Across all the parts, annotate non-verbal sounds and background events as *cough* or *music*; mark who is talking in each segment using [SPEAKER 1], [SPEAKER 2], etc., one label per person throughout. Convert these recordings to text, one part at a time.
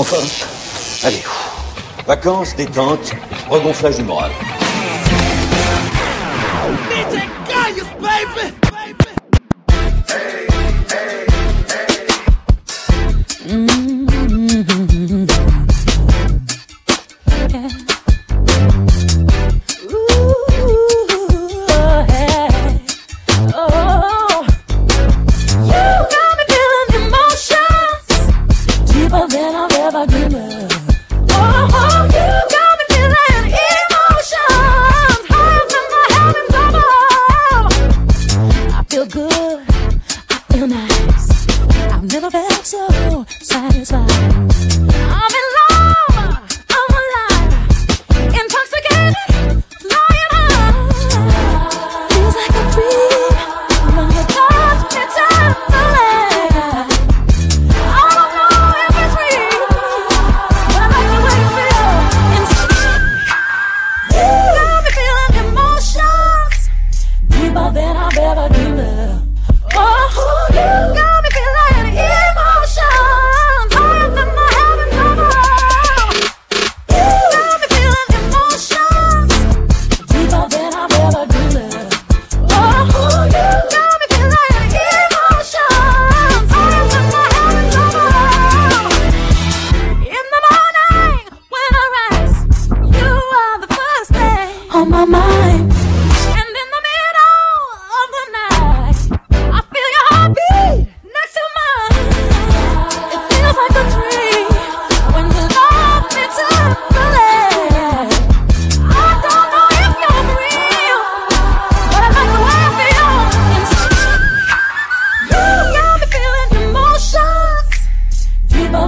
[SPEAKER 1] Enfin, allez, vacances, détente, regonflage du moral.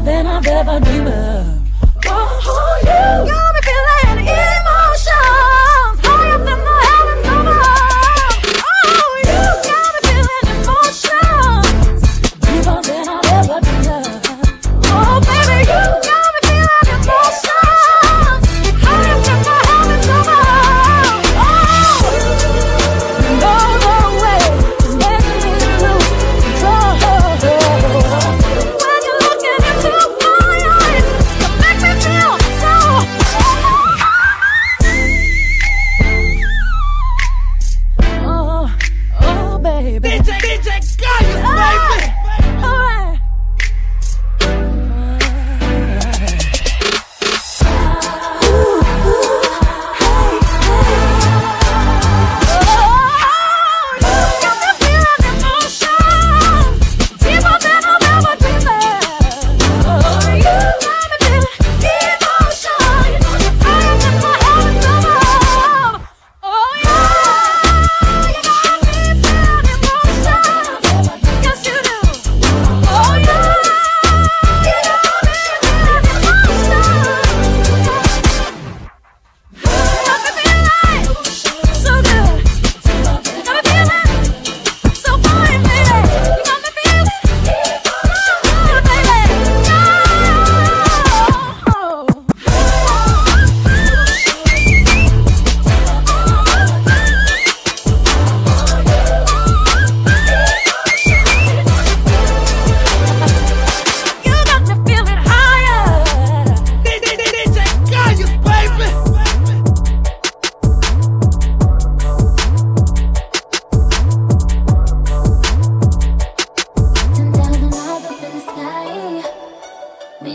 [SPEAKER 2] than I've ever dreamed of. Oh, oh you. yeah.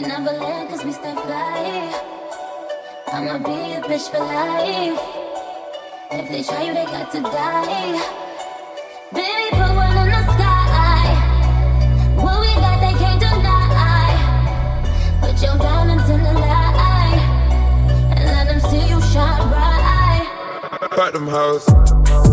[SPEAKER 2] never let cause we stay fly. I'ma be a bitch for life. If they try you, they got to die. Baby, put one in the sky. What we
[SPEAKER 3] got, they can't deny. Put your diamonds in the light and let them see you shine bright. Platinum house.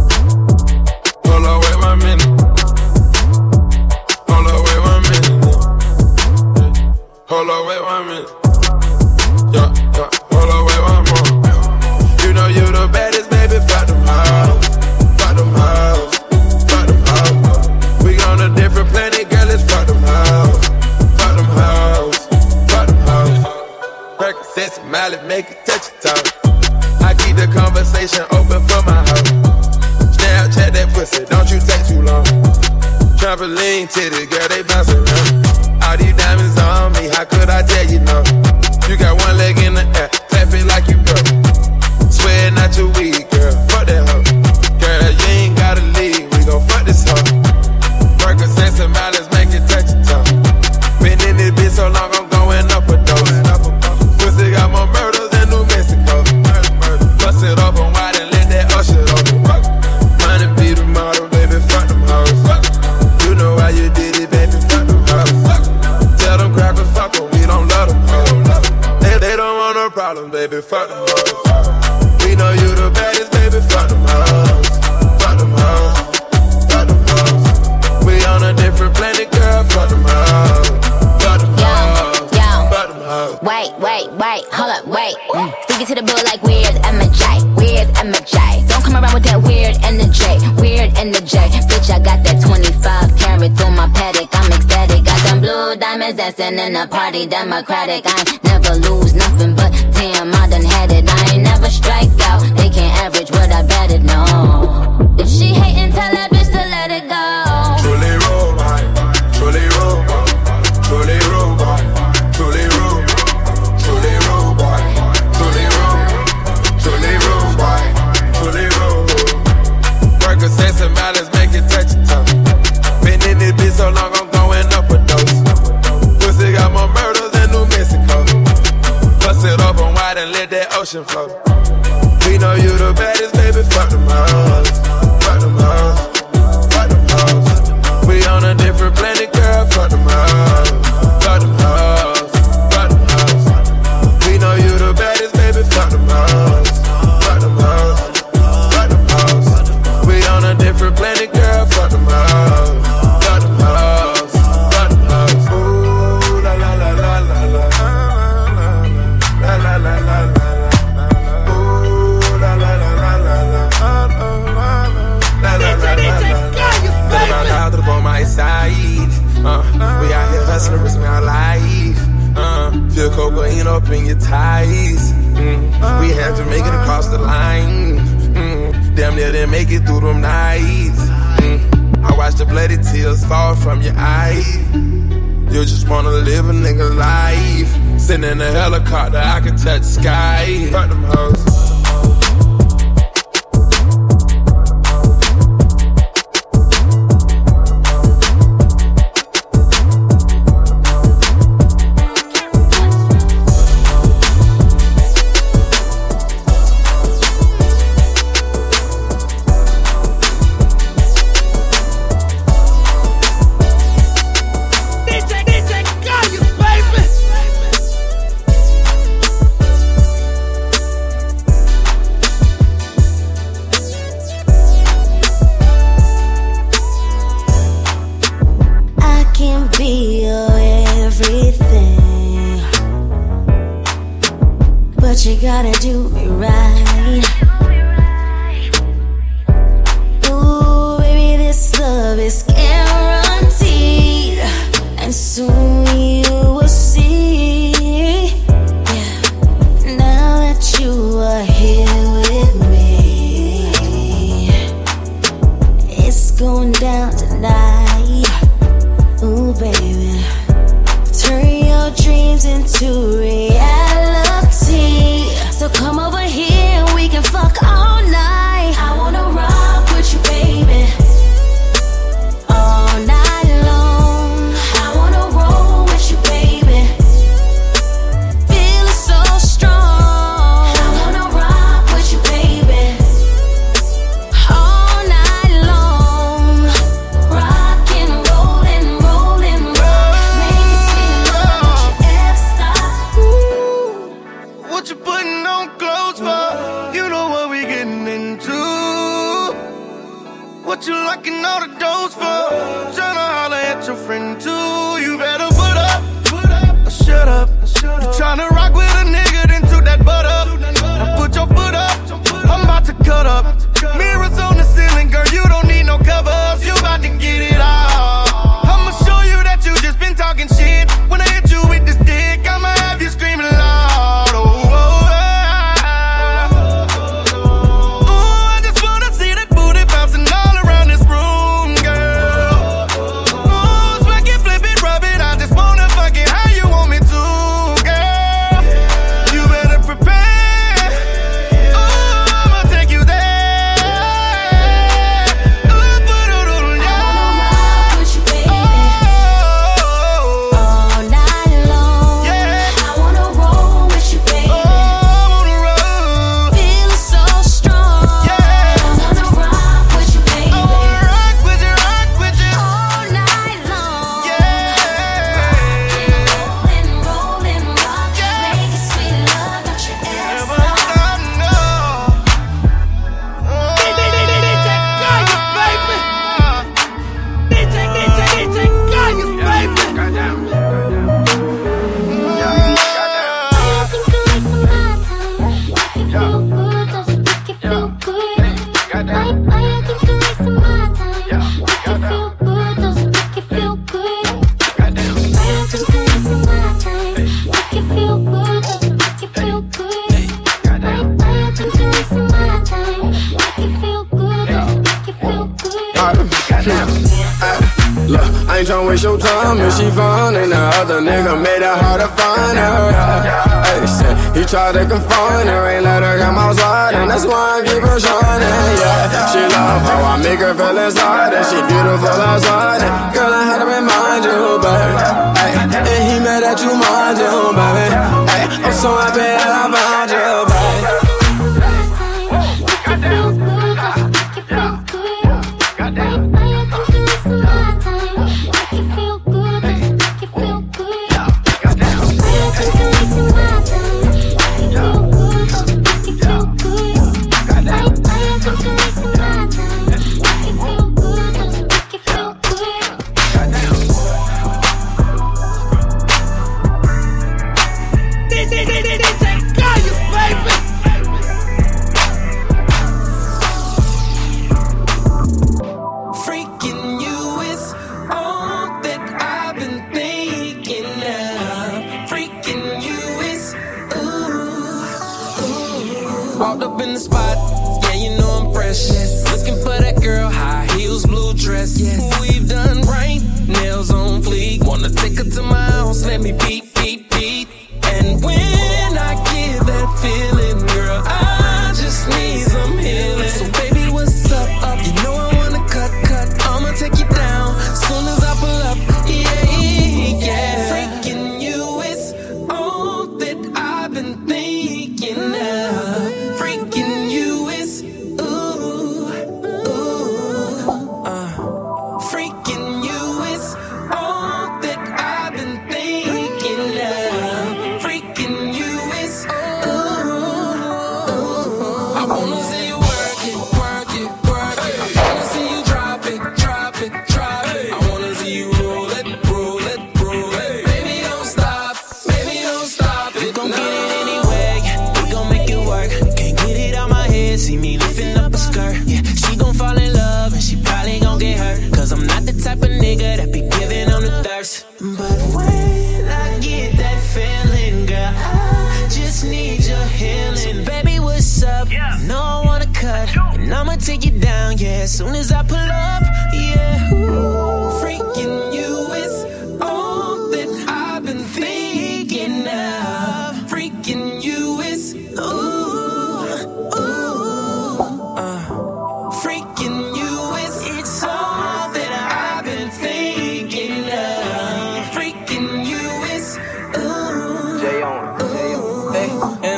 [SPEAKER 3] party democratic. I never lose nothing, but damn, I done had it. I ain't never strike out. They can't average what I batted, no.
[SPEAKER 2] ocean floating. We know you the baddest, baby, fuck them all. Wanna live a nigga life. Sitting in a helicopter, I can touch sky. Fuck them hoes.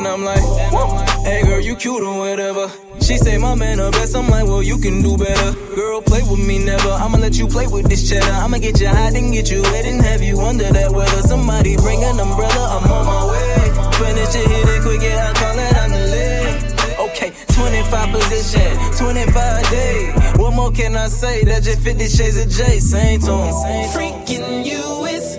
[SPEAKER 4] and
[SPEAKER 5] I'm
[SPEAKER 6] like, hey girl, you cute or whatever. She say, my man, the best. I'm like, well, you can do better. Girl, play with me never. I'ma let you play with this cheddar. I'ma get you high, and get you wet and have you under that weather. Somebody bring an umbrella, I'm on my way. Finish it, hit it quick, yeah, I call it on the lid. Okay, 25 position, 25 day. What more can I say? That just 50 shades of J. Same tone.
[SPEAKER 7] Freaking you is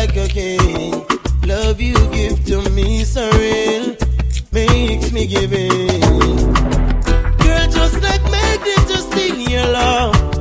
[SPEAKER 8] like a king. Love you give to me, surreal, makes me give in. Girl, just like
[SPEAKER 9] magnetic, just in your love.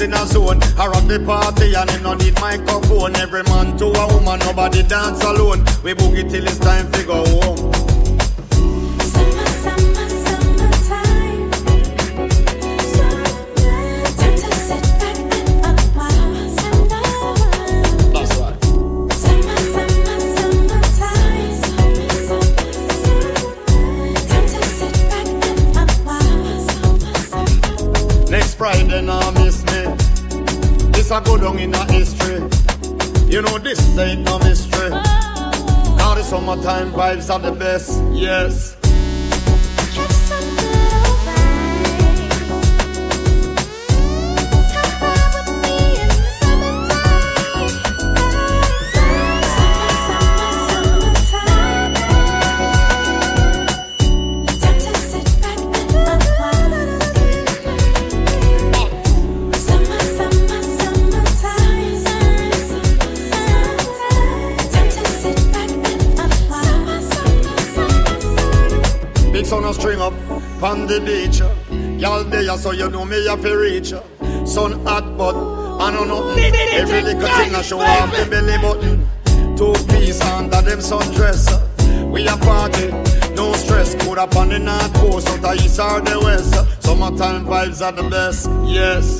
[SPEAKER 9] in a
[SPEAKER 10] zone. I rock the party and him no need microphone. Every man to a woman, nobody dance alone. We boogie till it's time to go home. vibes are the best, yes. so you know me have to reach. Sun hot, but I don't know. Every little thing I show off the belly button. Two piece under them sundress. We a party, no stress. Put up on the north coast, out the east or the west. Summertime vibes are the best, yes.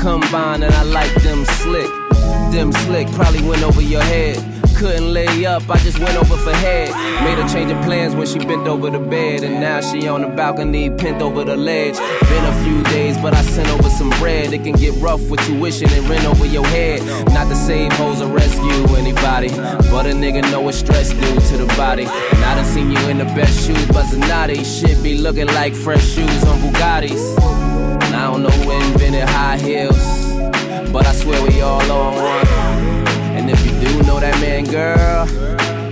[SPEAKER 11] Combine and I like them slick. Them slick probably went over your head. Couldn't lay up, I just went over for head. Made her change of plans when she bent over the bed. And now she on the balcony, pent over the ledge. Been a few days, but I sent over some bread. It can get rough with tuition and rent over your head. Not to save hoes or rescue anybody. But a nigga know what stress do to the body. And I done seen you in the best shoes, but Zanotti shit be looking like fresh shoes on Bugattis. I don't know who invented high heels. But I swear we all on one. And if you do know that man, girl,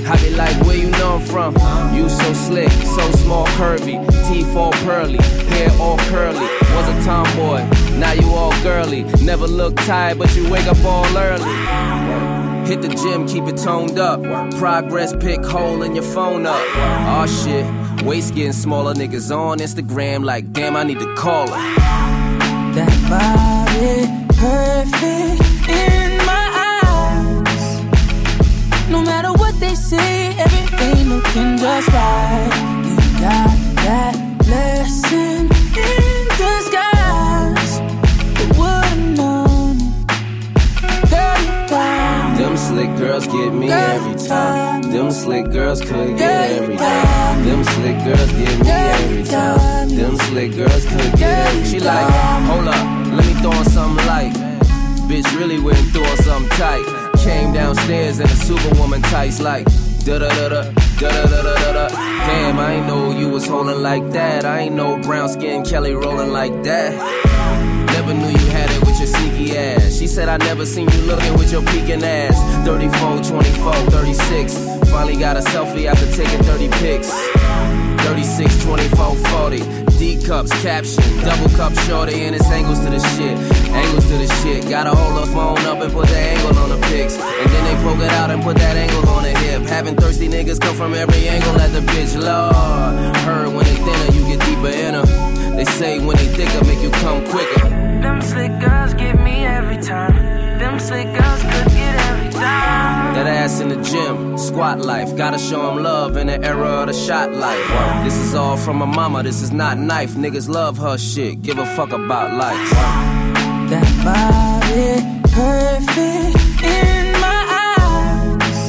[SPEAKER 11] I be like, where you know I'm from? You so slick, so small, curvy, teeth all pearly, hair all curly. Was a tomboy, now you all girly. Never look tired, but you wake up all early. Hit the gym, keep it toned up. Progress pick hole in your phone up. Aw shit, waist getting smaller. Niggas on Instagram like, damn, I need to call her.
[SPEAKER 12] Body perfect in my eyes. No matter what they say, everything looking just right. You got that blessing in disguise. Who would've known it? Girl, you got
[SPEAKER 11] Them slick girls get me
[SPEAKER 12] Girl,
[SPEAKER 11] every time. Them slick girls could
[SPEAKER 12] Girl,
[SPEAKER 11] get
[SPEAKER 12] you
[SPEAKER 11] every time. Them slick girls get me every time. Them slick girls could get
[SPEAKER 12] Girl,
[SPEAKER 11] every
[SPEAKER 12] you
[SPEAKER 11] She like, hold up, let me throw on something light. Bitch really went on something tight. Came downstairs in a superwoman tights like da da da da da da da da da. Damn, I ain't know you was holding like that. I ain't know brown skin Kelly rolling like that. Never knew you had it with your sneaky ass. She said I never seen you looking with your peeking ass. 34, 24, 36. Finally got a selfie after taking 30 pics. 36, 24, 40. D cups, caption, double cup shorty, and it's angles to the shit. Angles to the shit. Gotta hold the phone up and put the angle on the pics. And then they poke it out and put that angle on the hip. Having thirsty niggas come from every angle at the bitch. Lord, heard when they thinner, you get deeper in her. They say when they thicker, make you come quicker.
[SPEAKER 12] Them slick girls get me every time. Them slick girls could get every time.
[SPEAKER 11] That ass in the gym, squat life. Gotta show 'em love in the era of the shot life. This is all from my mama, this is not knife. Niggas love her shit, give a fuck about life.
[SPEAKER 12] That body perfect in my eyes.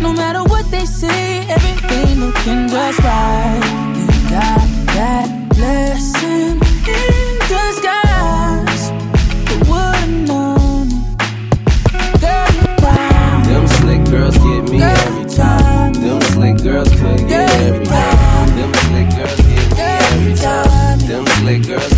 [SPEAKER 12] No matter what they say, everything looking just right. You got that blessing
[SPEAKER 11] Catholic girls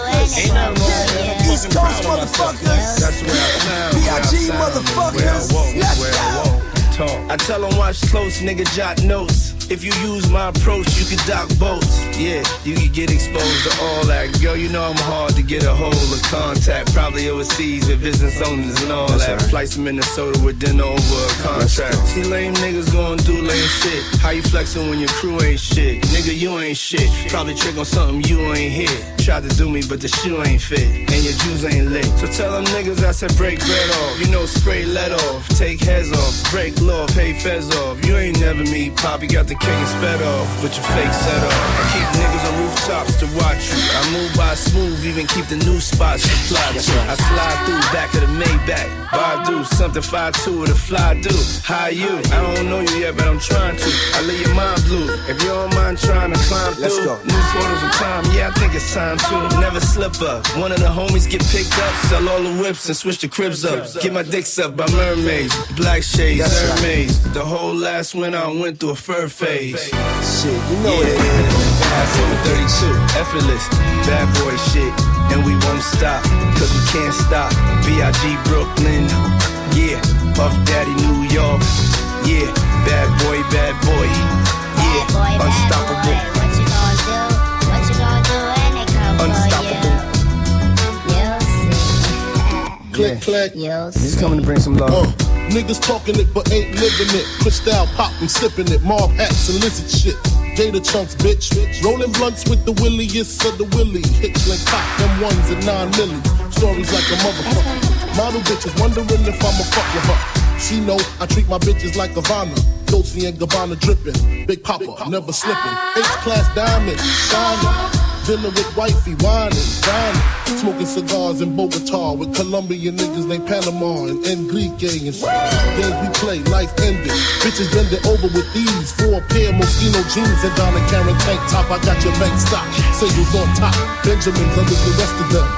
[SPEAKER 13] motherfuckers.
[SPEAKER 14] Ain't nothing wrong with it. I'm
[SPEAKER 13] East Coast
[SPEAKER 14] proud of
[SPEAKER 13] motherfuckers.
[SPEAKER 14] That's where I sound. where I
[SPEAKER 13] PIG
[SPEAKER 14] sound,
[SPEAKER 13] motherfuckers.
[SPEAKER 14] Where I walk,
[SPEAKER 13] Let's
[SPEAKER 14] where I
[SPEAKER 13] go.
[SPEAKER 14] walk. Talk.
[SPEAKER 15] I tell them watch close, nigga, jot notes. If you use my approach, you can dock boats. Yeah, you can get exposed to all that. Girl, you know I'm hard to get a hold of contact. Probably overseas with business owners and all that. Flights to Minnesota with dinner over a contract. See lame niggas going do lame shit. How you flexing when your crew ain't shit? Nigga, you ain't shit. Probably trick on something you ain't hit. Tried to do me, but the shoe ain't fit. And your juice ain't lit. So tell them niggas I said break bread off. You know, spray lead off. Take heads off. Break law, pay feds off. You ain't never meet Poppy, got the king and sped off. With your fake set off. I keep niggas on rooftops to watch you. I move by smooth, even keep the new spots supplied. I slide through back of the Maybach. do something 5'2 with a fly do. How you? I don't know you yet, but I'm trying to. I leave your mind blue. If you don't mind trying to climb through.
[SPEAKER 13] Let's go.
[SPEAKER 15] New portals of time, yeah, I think it's time to never slip up. One of the homies get picked up, sell all the whips and switch the cribs up. Get my dicks up by mermaids, black shades, mermaids. The whole last winter I went through a fur phase.
[SPEAKER 13] Shit, you know
[SPEAKER 15] Yeah,
[SPEAKER 13] it.
[SPEAKER 15] Pass over 32, effortless, bad boy shit, and we won't stop, cause we can't stop. B.I.G. Brooklyn, yeah, Puff Daddy New York, yeah, bad boy, bad boy, yeah,
[SPEAKER 16] Bad boy, bad
[SPEAKER 15] unstoppable.
[SPEAKER 16] boy. What you gonna do? What you gonna do when they come
[SPEAKER 15] Unstoppable.
[SPEAKER 16] for you? You'll see.
[SPEAKER 17] Click, clack.
[SPEAKER 16] You'll
[SPEAKER 18] He's coming to bring some love.
[SPEAKER 17] Uh, niggas talking it but ain't living it. Cristal pop, I'm sipping it. Mob hats and lizard shit. Gator chunks, bitch. Rolling blunts with the williest of the willy. Hitchling cop, them ones and nine milli. Stories like a motherfucker. Model bitches wondering if I'ma fuck with her. She know I treat my bitches like Havana. Dolce and Gabbana dripping. Big Papa, never slipping. H-class diamond, shining. Dinner with wifey, whining, dining. Smoking cigars in Bogota with Colombian niggas named Panama and Enrique and shit. Games we play, life ended. Bitches bend it over with these. Four pair Moschino jeans and Donna Karan tank top. I got your bank stock. Singles on top. Benjamins under the rest of them.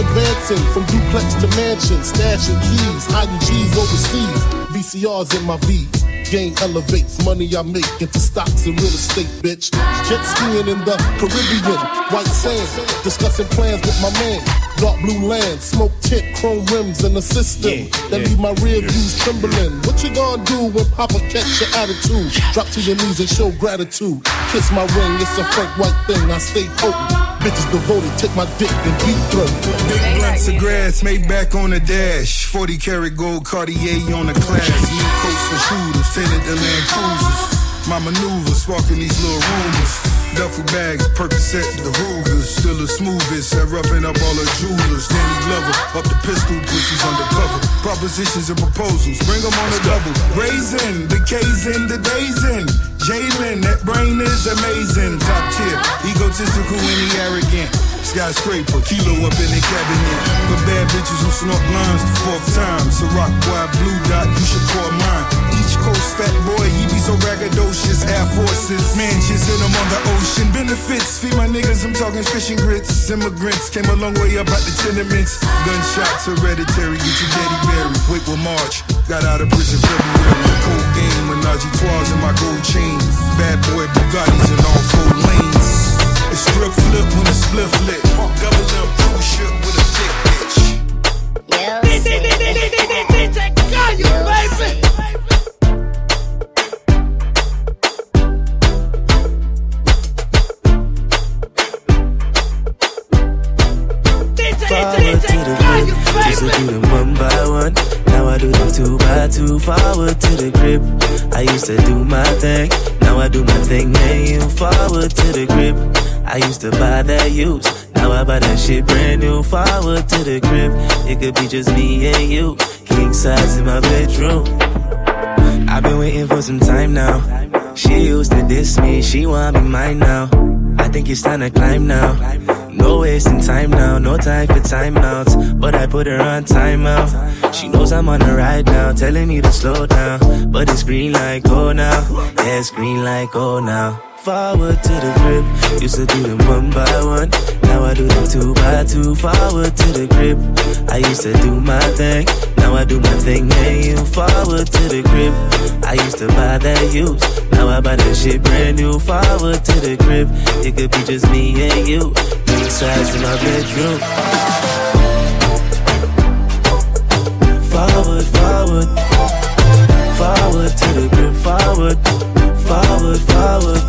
[SPEAKER 17] Advancing from duplex to mansion. Stashing keys, hiding G's overseas. VCRs in my V's. Game elevates money I make into stocks and real estate, bitch. Jet skiing in the Caribbean, white sand. Discussing plans with my man. Dark blue land, smoke tint, chrome rims, and a system
[SPEAKER 15] Yeah,
[SPEAKER 17] that
[SPEAKER 15] yeah,
[SPEAKER 17] leave my rear views trembling. What you gonna do when Papa catch your attitude? Drop to your knees and show gratitude. Kiss my ring, it's a Frank White thing. I stay potent. Bitches devoted, take my dick and deep throat.
[SPEAKER 19] Big blunts of grass made back on the dash. 40 karat gold Cartier on the class. New coats for shooters, tinted the Land Cruisers. My maneuvers, sparking these little rumors. Duffel bags, Percocets, the Rugers. Still the smoothest at roughing up all the jewelers. Danny Glover, up the pistol, pussies undercover. Propositions and proposals, bring them on a double. Raisin, the K's in, the days in. Jalen, that brain is amazing. Top tier, egotistical and he arrogant. Skyscraper, kilo up in the cabinet. For bad bitches who snort lines the fourth time. Ciroc boy, blue dot, you should call mine. Each coast fat boy, he be so braggadocious. Air Forces, mansions in them on the ocean. Benefits, feed my niggas, I'm talking fishing grits. Immigrants came a long way up out the tenements. Gunshots hereditary, get your daddy buried. Wait, will March, got out of prison February. Cold game, Menage trois in my gold chains. Bad boy Bugattis in all four lanes. The strip flip when the spliff lit. Double M cruise ship with a thick bitch.
[SPEAKER 20] Forward to the grip, used to do them one by one. Now I do them two by two. Forward to the grip, I used to do my thing. Now I do my thing, and you forward to the grip. I used to buy that used, now I buy that shit brand new. Forward to the grip, it could be just me and you. King size in my bedroom. I've been waiting for some time now. She used to diss me, she want me mine now. I think it's time to climb now. No wasting time now, no time for timeouts. But I put her on timeout. She knows I'm on the ride now, telling me to slow down. But it's green like go now. Yeah, it's green like go now. Forward to the grip, used to do them one by one. Now I do them two by two. Forward to the grip, I used to do my thing. Now I do my thing, and you forward to the grip. I used to buy that used, now I buy that shit brand new. Forward to the crib, it could be just me and you. Size in my bedroom. Forward, forward, forward to the crib. Forward, forward, forward,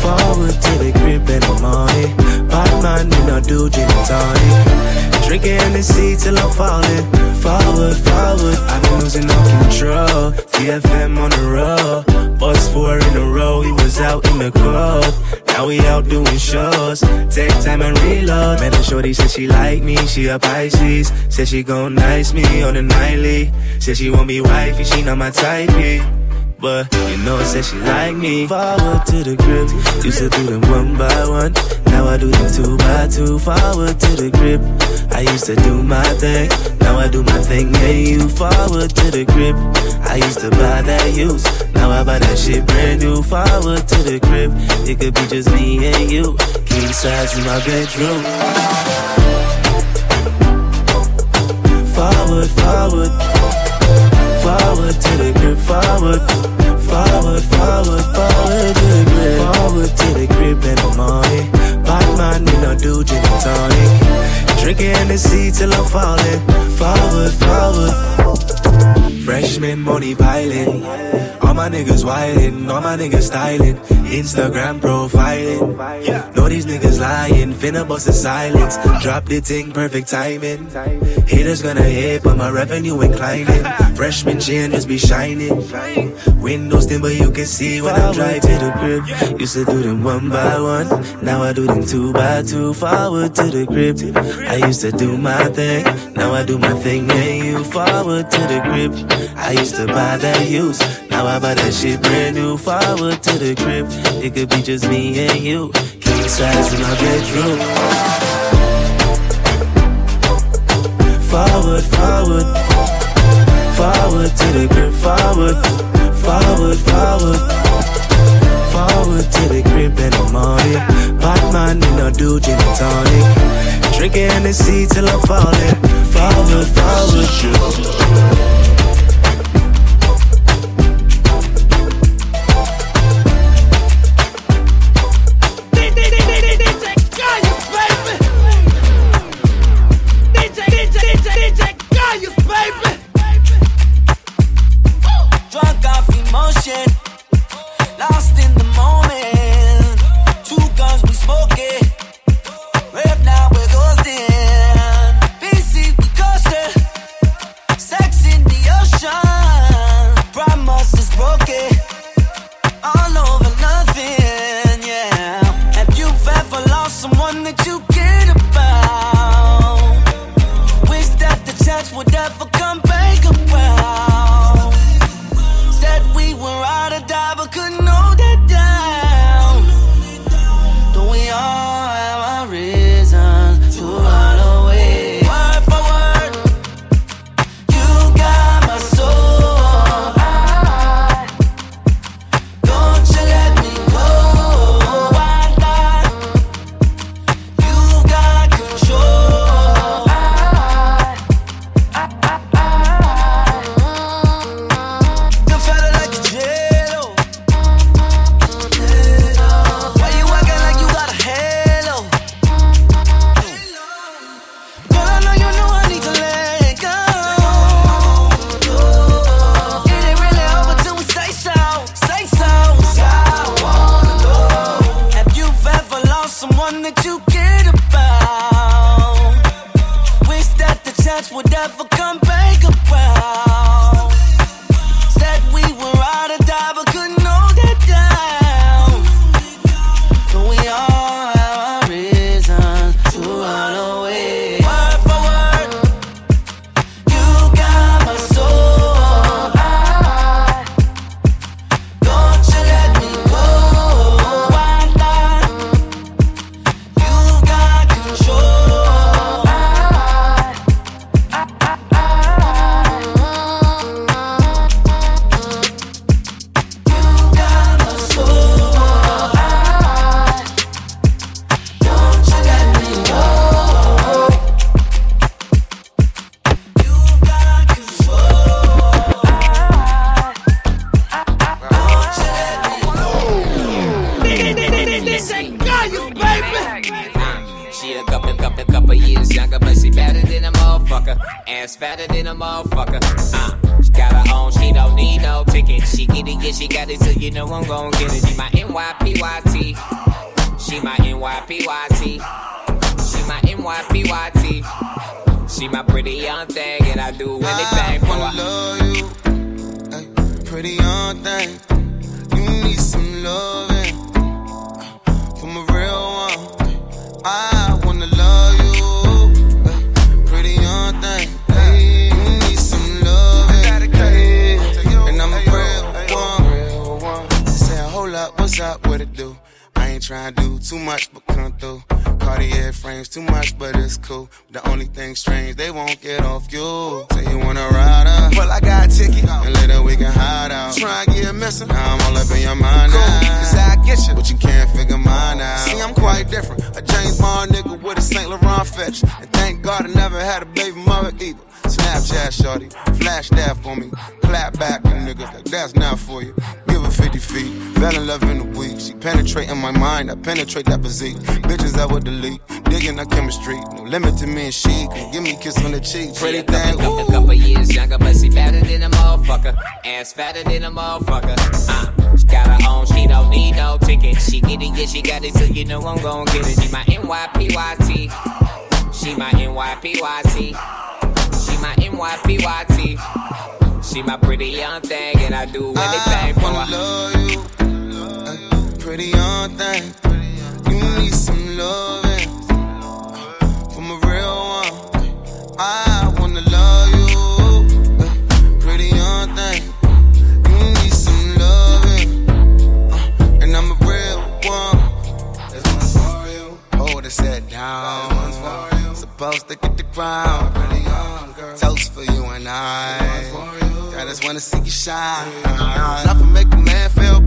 [SPEAKER 20] forward to the crib in the morning. Bad man, me not do gin and tonic. Drinking seat till I'm falling. Forward, forward, I'm losing all control. TFM on the road, bus four in a row. He was out in the club. Now we out doing shows. Take time and reload. Man, the shorty said she like me. She a Pisces. Said she gon' nice me on the nightly. Said she want me wifey. She not my type. Yeah. But you know, said she like me. Forward to the crib. Used to do them one by one. Now I do them two by two. Forward to the crib. I used to do my thing. Now I do my thing. Hey, you forward to the crib. I used to buy that used. Now I buy that shit brand new. Forward to the crib. It could be just me and you. King size in my bedroom. My niggas wildin', all my niggas styling. Instagram profiling. Know these niggas lying, finna bust a silence. Drop the thing, perfect timing. Haters gonna hate, but my revenue inclining. Freshman chain just be shining. Windows thin, but you can see when I'm drive to the crib. Used to do them one by one, now I do them two by two. Forward to the crib. I used to do my thing, now I do my thing. And you forward to the crib. I used to buy that used, now I buy that shit brand new. Forward to the crib. It could be just me and you. King size in my bedroom. Forward, forward, forward to the crib. Forward, forward, forward, forward to the crib in the morning. Man, me not do gin and tonic. Drinking the seat till I'm falling. Forward, forward.
[SPEAKER 21] never Ass fatter than a motherfucker. Uh, she got her own, she don't need no ticket. She get it, yeah, she got it, so you know I'm gon' get it. She my NYPYT. She my NYPYT. She my NYPYT. She my pretty young thing, and I do anything for her.
[SPEAKER 5] love you, pretty young thing. You need some loving from a real one. I up? What it do? Ain't tryna do too much, but come through. Cartier frames too much, but it's cool. The only thing strange, they won't get off you. Say you wanna ride up, well I got a ticket, and later we can hide out. Try and get missing, now I'm all up in your mind cool. now. Cause I get you, but you can't figure mine out. See, I'm quite different. A James Bond nigga with a Saint Laurent fetch, and thank God I never had a baby mother either. Snapchat shorty, flash that for me. Clap back and niggas like that's not for you. Give her 50 feet, fell in love in a week. She penetrate in my mind, I penetrate that physique. Bitches I would delete, digging our chemistry. No limit to me and she, can give me a kiss on the cheek. Pretty
[SPEAKER 21] a couple,
[SPEAKER 5] thing,
[SPEAKER 21] couple,
[SPEAKER 5] ooh.
[SPEAKER 21] couple years younger, but she fatter than a motherfucker. Ass fatter than a motherfucker. Uh, she got her own, she don't need no ticket. She get it, yeah, she got it, so you know I'm gon' get it. She my NYPYT. She my NYPYT. She my NYPYT. She my pretty young thing, and I do anything
[SPEAKER 5] I
[SPEAKER 21] for
[SPEAKER 5] wanna
[SPEAKER 21] her.
[SPEAKER 5] love you, ay, pretty young thing. You need some loving from a real one. I wanna love you, pretty young thing. You need some loving, uh, and I'm a real one. This one's for you. Hold it set down. This one's for you. Supposed to get the crown. Pretty young girl. Toast for you and I. I just wanna see you shine. Not for make a man feel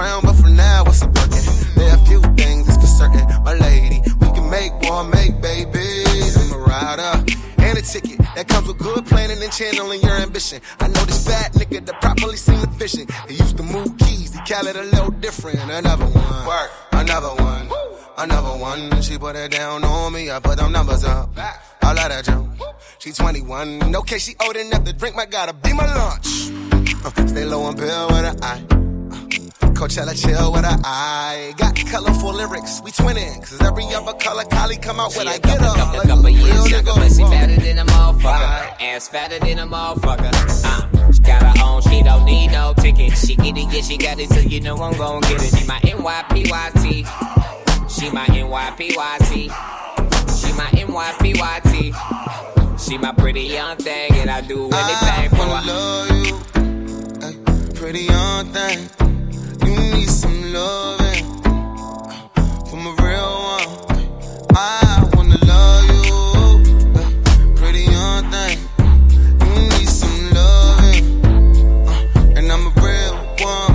[SPEAKER 5] crown, but for now, what's it working? There are a few things that's for certain, my lady. We can make one, make babies. I'm a rider. And a ticket that comes with good planning and channeling your ambition. I know this bad nigga that properly seem efficient. He used to move keys, he call it a little different. Another one, another one, another one. She put it down on me, I put them numbers up. All of that jump. She 21, okay, she old enough to drink, my gotta be my lunch. Uh, *laughs* stay low on bill with an eye. Coachella chill with an eye. Got colorful lyrics, we twinning. Cause every other color Kylie come out when I get up. Like
[SPEAKER 21] couple
[SPEAKER 5] a real
[SPEAKER 21] years younger, but she
[SPEAKER 5] nigga.
[SPEAKER 21] fatter than a motherfucker. Ass fatter than a motherfucker. Uh, she got her own, she don't need no ticket. She get it, yeah, she got it, so you know I'm gon' get it. She my NYPYT. She my NYPYT. She my NYPYT. She my pretty young thing, and I do anything for
[SPEAKER 5] wanna love you, pretty young thing. Loving from a real one. I wanna love you, pretty young thing. You need some loving, and I'm a real one.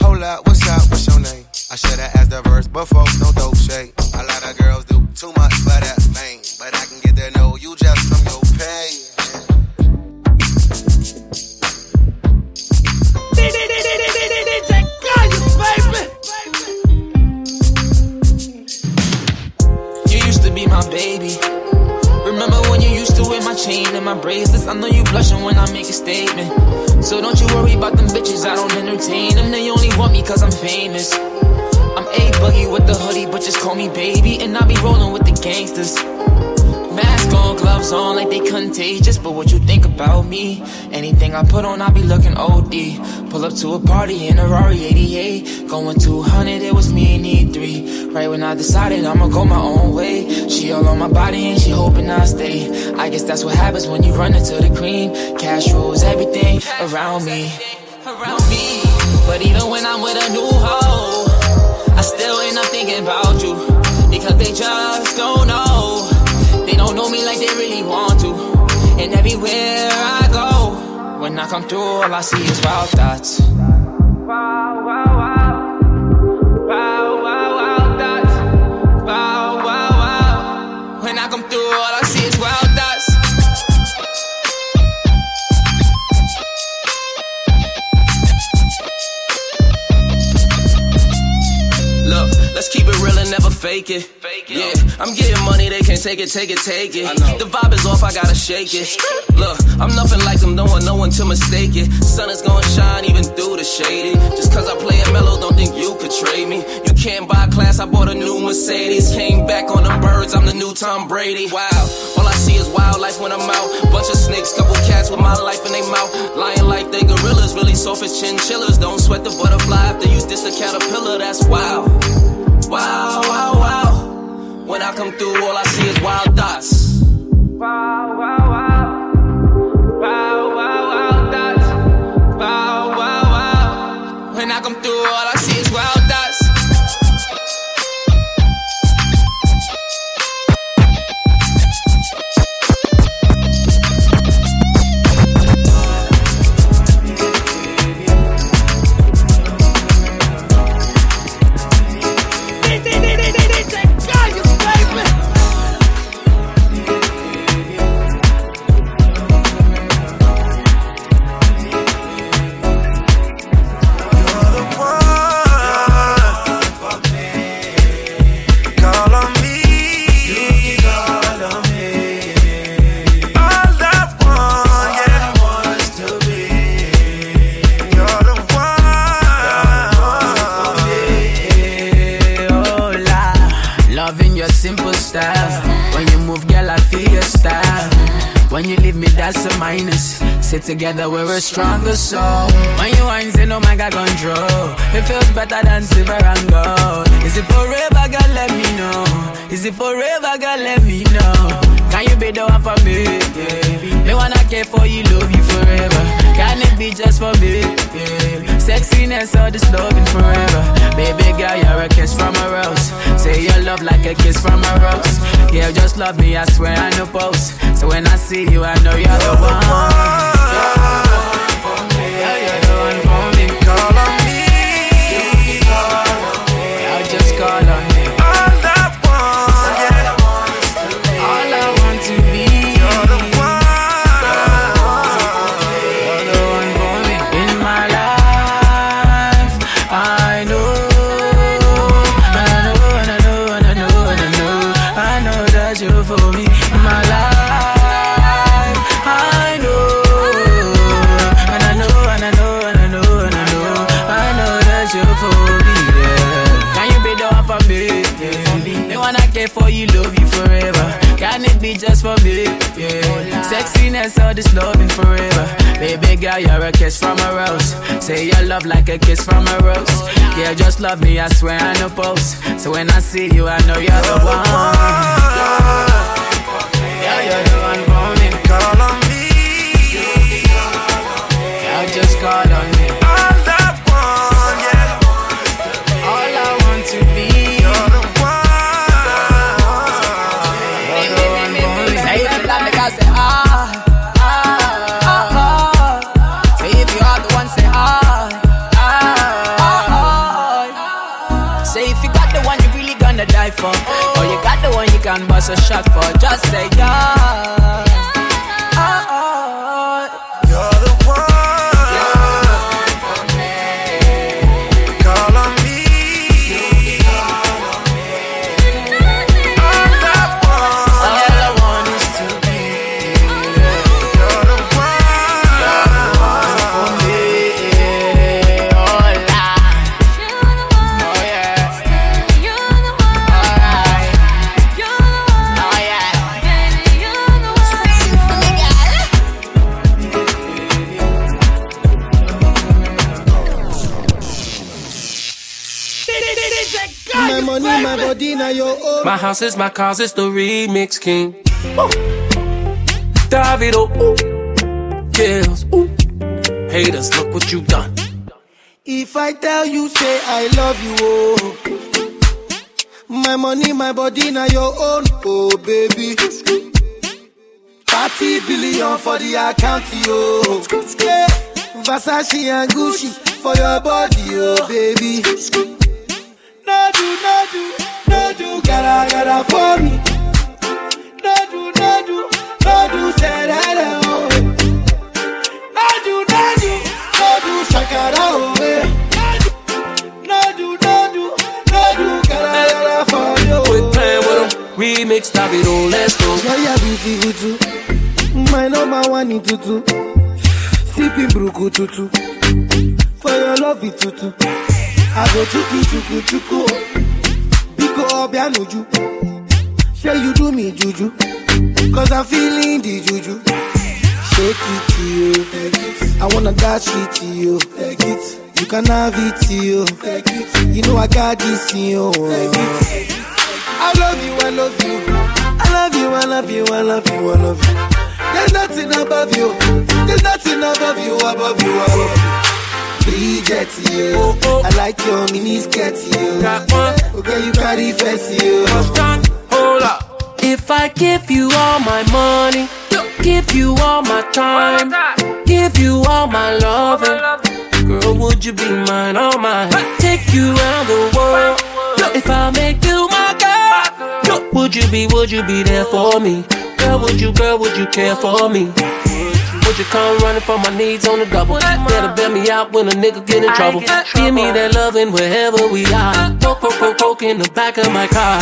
[SPEAKER 5] Hold up, what's up? What's your name? I should've asked the verse before, no dope shake. A lot of girls do too much for that fame, but I can get to know you just from your pay.
[SPEAKER 22] My baby. Remember when you used to wear my chain and my bracelets? I know you blushing when I make a statement. So don't you worry about them bitches, I don't entertain them. They only want me cause I'm famous. I'm A Boogie with the hoodie, but just call me baby. And I be rolling with the gangsters. Gloves on, like they contagious. But what you think about me? Anything I put on, I be looking OD. Pull up to a party in a Rari 88. Going 200, it was me and E3. Right when I decided I'ma go my own way. She all on my body and she hoping I stay. I guess that's what happens when you run into the cream. Cash rules everything around me. Around me. But even when I'm with a new hoe, I still end up thinking about you. Because they just don't know. And everywhere I go, when I come through, all I see is wild thoughts.
[SPEAKER 11] Real and never fake it. Yeah, I'm getting money, they can't take it, take it, take it. The vibe is off, I gotta shake it. Look, I'm nothing like them, don't want no one to mistake it. Sun is gonna shine even through the shady. Just cause I play it mellow, don't think you could trade me. You can't buy class, I bought a new Mercedes. Came back on them birds, I'm the new Tom Brady. Wow, all I see is wildlife when I'm out. Bunch of snakes, couple cats with my life in their mouth. Lying like they gorillas, really soft as chinchillas. Don't sweat the butterfly if they use this a caterpillar, that's wow. Wow, wow, wow. When I come through, all I see is wild thoughts. Wow, wow.
[SPEAKER 23] Together, we're a stronger soul. When you ain't say no man got control. It feels better than silver and gold. Is it forever, girl? Let me know. Is it forever, girl? Let me know. Can you be the one for me? Yeah. Me wanna care for you, love you forever. Can it be just for me? Sexiness or this loving forever. Baby girl, you're a kiss from a rose. Say your love like a kiss from a rose. Yeah, just love me, I swear I no post. So when I see you, I know you're the one. This loving forever. Baby girl, you're a kiss from a rose. Say your love like a kiss from a rose. Yeah, just love me, I swear I no post. So when I see you, I know you're the one. Yeah, you're the one a shot for, just say yeah.
[SPEAKER 24] House is my cars, it's the remix king. Ooh. Davido, ooh. Kills, ooh. Haters, look what you done.
[SPEAKER 7] If I tell you, say I love you, oh. My money, my body, now your own, oh baby. 30 billion for the account, yo. Yeah. Versace and Gucci for your body, oh baby. No do, no do, no do, gotta, gotta for me. No do, no do, no do, say that, oh. No do, no do, no do, shakara, oh. eh. No do, no do, no do, gotta,
[SPEAKER 24] remix, Davido, let's go.
[SPEAKER 7] Yeah, yeah, beautiful too. My number one in tutu. Sipping bruku tutu. For your love it tutu. I go chuku chuku chuku. Biko obianuju. Say you do me juju. Cause I'm feeling the juju. Shake it to you. I wanna dash it to you. Take it. You can have it to you. Take it. You know I got this in you. I love you, I love you. I love you, I love you, I love you, I love you. There's nothing above you. There's nothing above you, above you, above you. Bridget, you. I like your mini skirt, you. Okay, oh, you carry fancy, you.
[SPEAKER 24] Hold up. If I give you all my money, give you all my time, give you all my loving, girl, would you be mine, all mine? Take you around the world. If I make you my girl, would you be, would you be there for me? Girl, would you, girl, would you care for me? Would you come running for my needs on the double? Better bail me out when a nigga get in trouble. Give me that loving wherever we are. Poke, poke, poke, poke in the back of my car.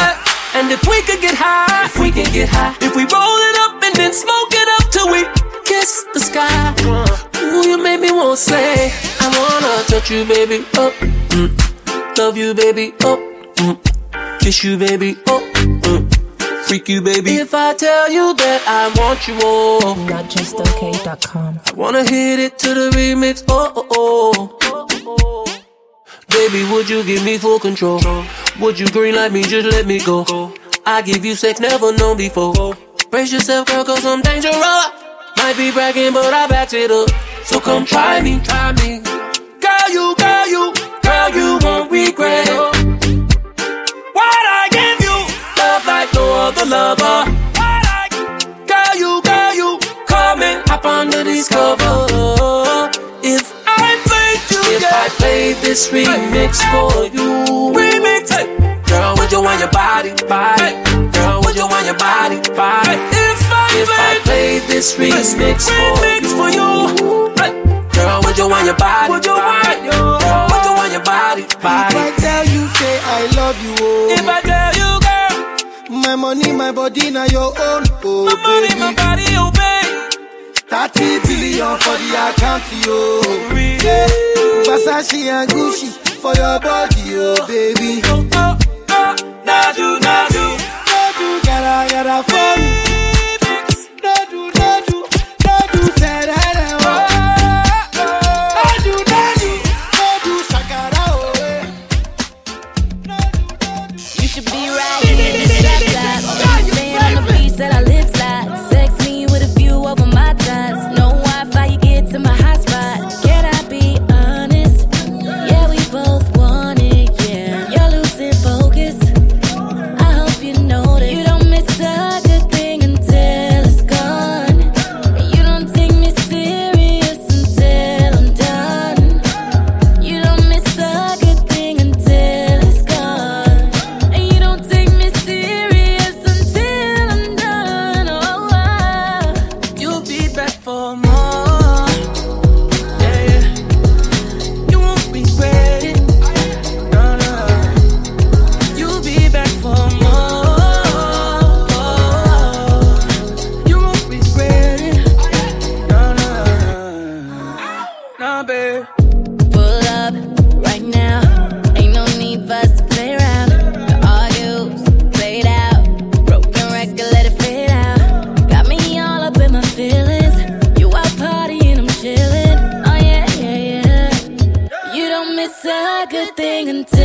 [SPEAKER 24] And if we could get high, if we could get high, if we roll it up and then smoke it up till we kiss the sky. Ooh, you make me want to say, I wanna touch you, baby, up. Mm. Love you, baby, up. Mm. Kiss you, baby, up. Freak you, baby. If I tell you that I want you, oh.
[SPEAKER 25] NotJustOK.com.
[SPEAKER 24] I wanna hit it to the remix, oh, oh, oh. oh, oh. Baby, would you give me full control? Would you green like me, just let me go? I give you sex never known before. Brace yourself, girl, cause I'm dangerous. Might be bragging, but I backed it up. So come try me, try me. Girl, you, girl, you, girl, you won't regret. Lover. Girl, you, girl, you, come and hop under these covers. If I played you, if I played this remix for you, remix, girl, would you want your body, body? Girl, would you want your body, body? If I, if I played this remix, remix for you, girl, would you want your body, would you want your, girl, would you want your body, body?
[SPEAKER 7] If I tell you, say I my body, now your own, oh,
[SPEAKER 24] my money, my body, oh, babe.
[SPEAKER 7] 30 billion for the account, yo. Yeah. Versace and Gucci for your body, oh, baby.
[SPEAKER 24] Nadu, nadu.
[SPEAKER 7] Nadu, gotta, gotta fun. Nadu,
[SPEAKER 3] a good thing until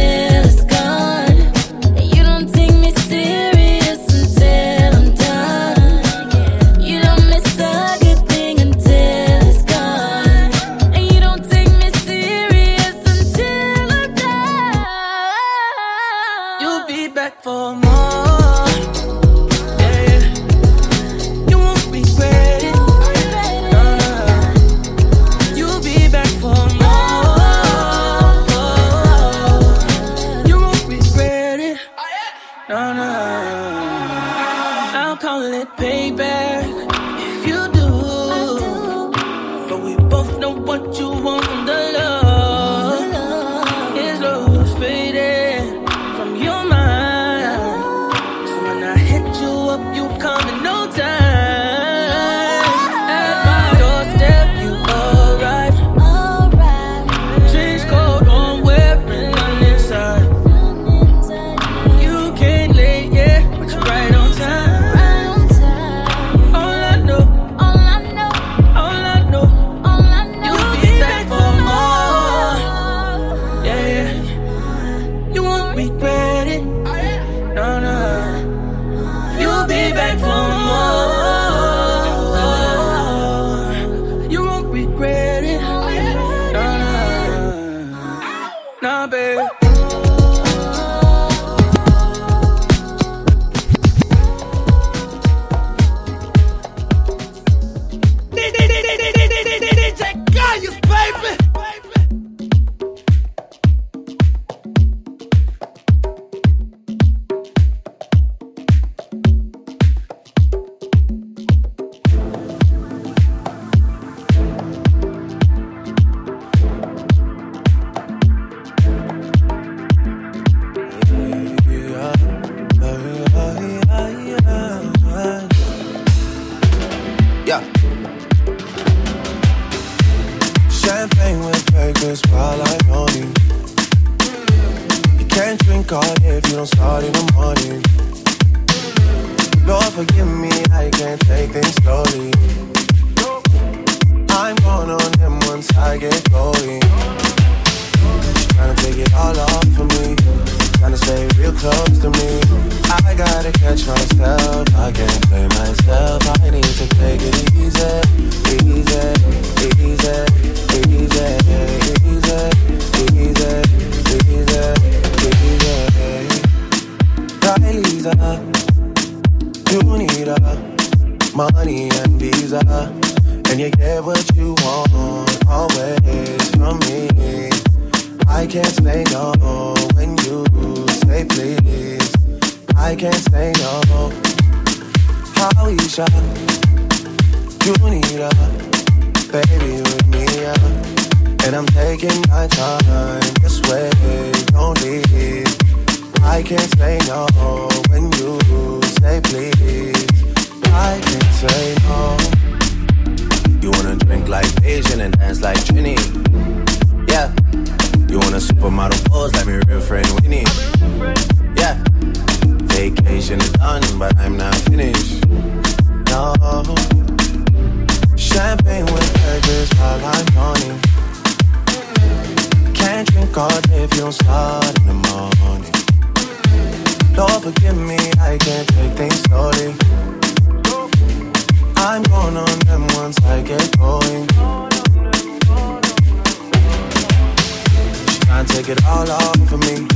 [SPEAKER 3] take
[SPEAKER 23] it
[SPEAKER 3] all
[SPEAKER 20] off of me.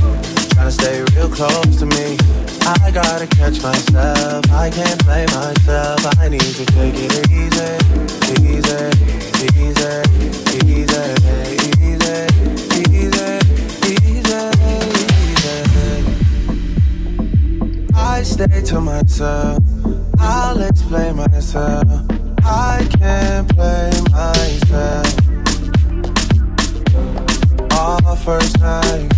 [SPEAKER 20] Trying to stay real close to me. I gotta catch myself. I can't blame myself. I need to take it easy, easy, easy, easy, easy, easy, easy. I stay to myself. I'll explain myself. I can't blame myself. First night,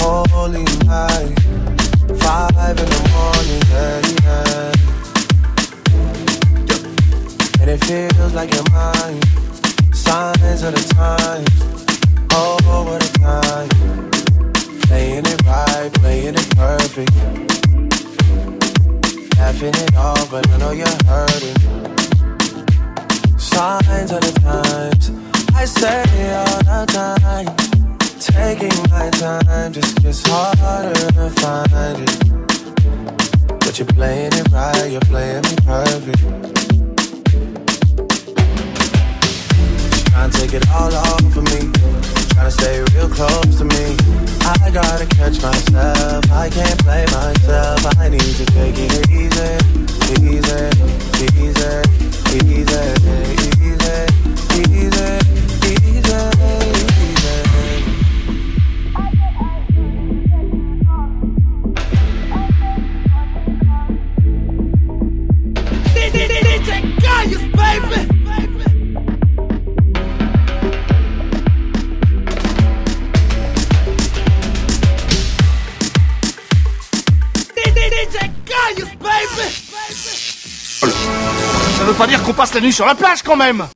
[SPEAKER 20] holy night, five in the morning, yeah, yeah. And it feels like you're mine. Signs of the times, oh, what a time. Playing it right, playing it perfect. Laughing it off, but I know you're hurting. Signs of the times, I say all the time. Taking my time just gets harder to find it. But you're playing it right, you're playing me perfect. Trying to take it all off of me. Trying to stay real close to me. I gotta catch myself. I can't play myself. I need to take it easy, easy, easy, easy, easy, easy,
[SPEAKER 26] veut pas dire qu'on passe la nuit sur la plage quand même